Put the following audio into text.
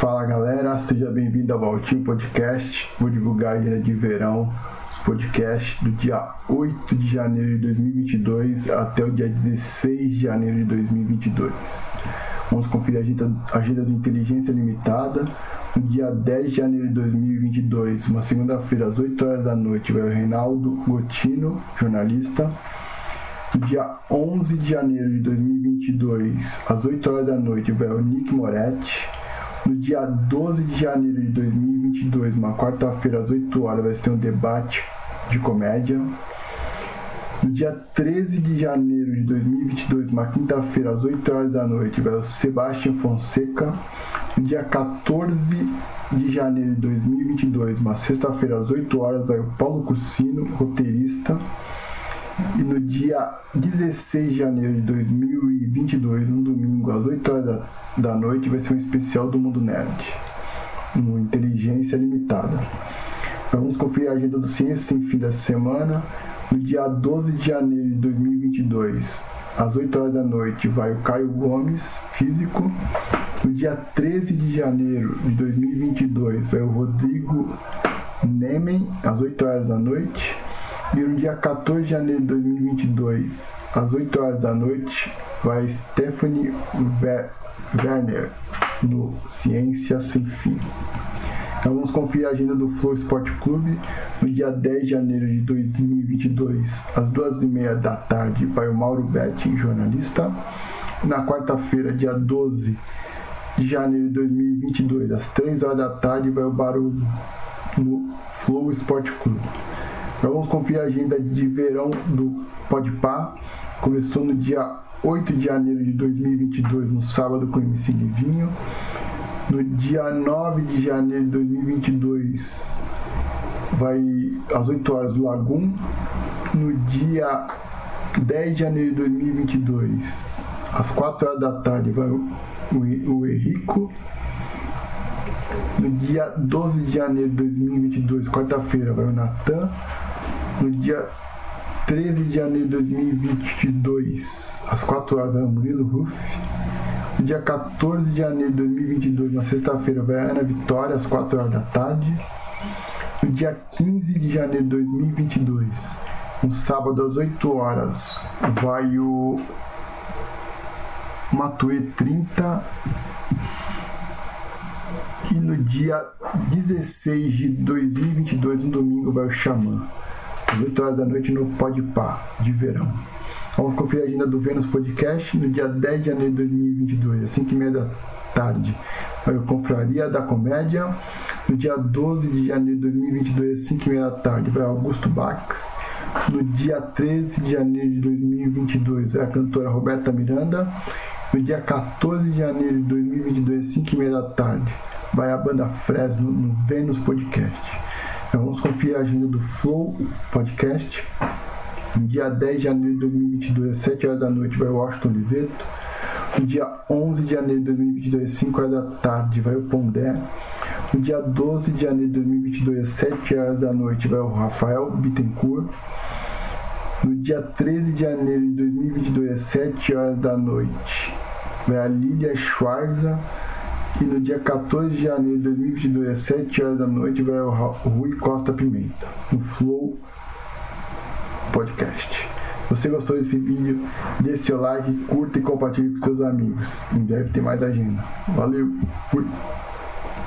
Fala galera, seja bem-vindo ao Valtinho Podcast. Vou divulgar a de verão, os podcasts do dia 8 de janeiro de 2022 até o dia 16 de janeiro de 2022. Vamos conferir a agenda, agenda do Inteligência Limitada. No dia 10 de janeiro de 2022, uma segunda-feira, às 8 horas da noite, vai o Reinaldo Gotino, jornalista. No dia 11 de janeiro de 2022, às 8 horas da noite, vai o Nick Moretti. No dia 12 de janeiro de 2022, uma quarta-feira às 8 horas, vai ter um debate de comédia. No dia 13 de janeiro de 2022, uma quinta-feira às 8 horas da noite, vai o Sebastião Fonseca. No dia 14 de janeiro de 2022, uma sexta-feira às 8 horas, vai o Paulo Cursino, roteirista. E no dia 16 de janeiro de 2022, um domingo, às 8 horas da, da noite, vai ser um especial do Mundo Nerd, no Inteligência Limitada. Vamos conferir a agenda do Ciência Sem Fim dessa semana. No dia 12 de janeiro de 2022, às 8 horas da noite, vai o Caio Gomes, físico. No dia 13 de janeiro de 2022, vai o Rodrigo Nemen, às 8 horas da noite. E no dia 14 de janeiro de 2022, às 8 horas da noite, vai Stephanie Werner no Ciência Sem Fim. Então vamos conferir a agenda do Flow Esporte Clube. No dia 10 de janeiro de 2022, às 2h30 da tarde, vai o Mauro Betti, jornalista. Na quarta-feira, dia 12 de janeiro de 2022, às 3 horas da tarde, vai o Barulho no Flow Esporte Clube. Vamos conferir a agenda de verão do Podpah. Começou no dia 8 de janeiro de 2022, no sábado, com o MC Livinho. No dia 9 de janeiro de 2022, vai às 8 horas o Lagum. No dia 10 de janeiro de 2022, às 4 horas da tarde, vai o Henrico. No dia 12 de janeiro de 2022, quarta-feira, vai o Natan. No dia 13 de janeiro de 2022, às 4 horas, vai Murilo Ruff. No dia 14 de janeiro de 2022, na sexta-feira, vai Ana Vitória, às 4 horas da tarde. No dia 15 de janeiro de 2022, um sábado, às 8 horas, vai o Matue 30. E no dia 16 de 2022, um domingo, vai o Xamã 8 horas da noite no Podpah de verão. Vamos conferir a agenda do Vênus Podcast no dia 10 de janeiro de 2022, às 5h30 da tarde. Vai o Confraria da Comédia. No dia 12 de janeiro de 2022, às 5h30 da tarde, vai Augusto Bax. No dia 13 de janeiro de 2022, vai a cantora Roberta Miranda. No dia 14 de janeiro de 2022, às 5h30 da tarde, vai a banda Fresno no Vênus Podcast. Então vamos conferir a agenda do Flow Podcast. No dia 10 de janeiro de 2022, às 7 horas da noite, vai o Washington Oliveto. No dia 11 de janeiro de 2022, às 5 horas da tarde, vai o Pondé. No dia 12 de janeiro de 2022, às 7 horas da noite, vai o Rafael Bittencourt. No dia 13 de janeiro de 2022, às 7 horas da noite, vai a Lilia Schwarza. E no dia 14 de janeiro de 2022, às 7 horas da noite, vai o Rui Costa Pimenta, no Flow Podcast. Se você gostou desse vídeo, dê seu like, curta e compartilhe com seus amigos. Em breve tem mais agenda. Valeu, fui!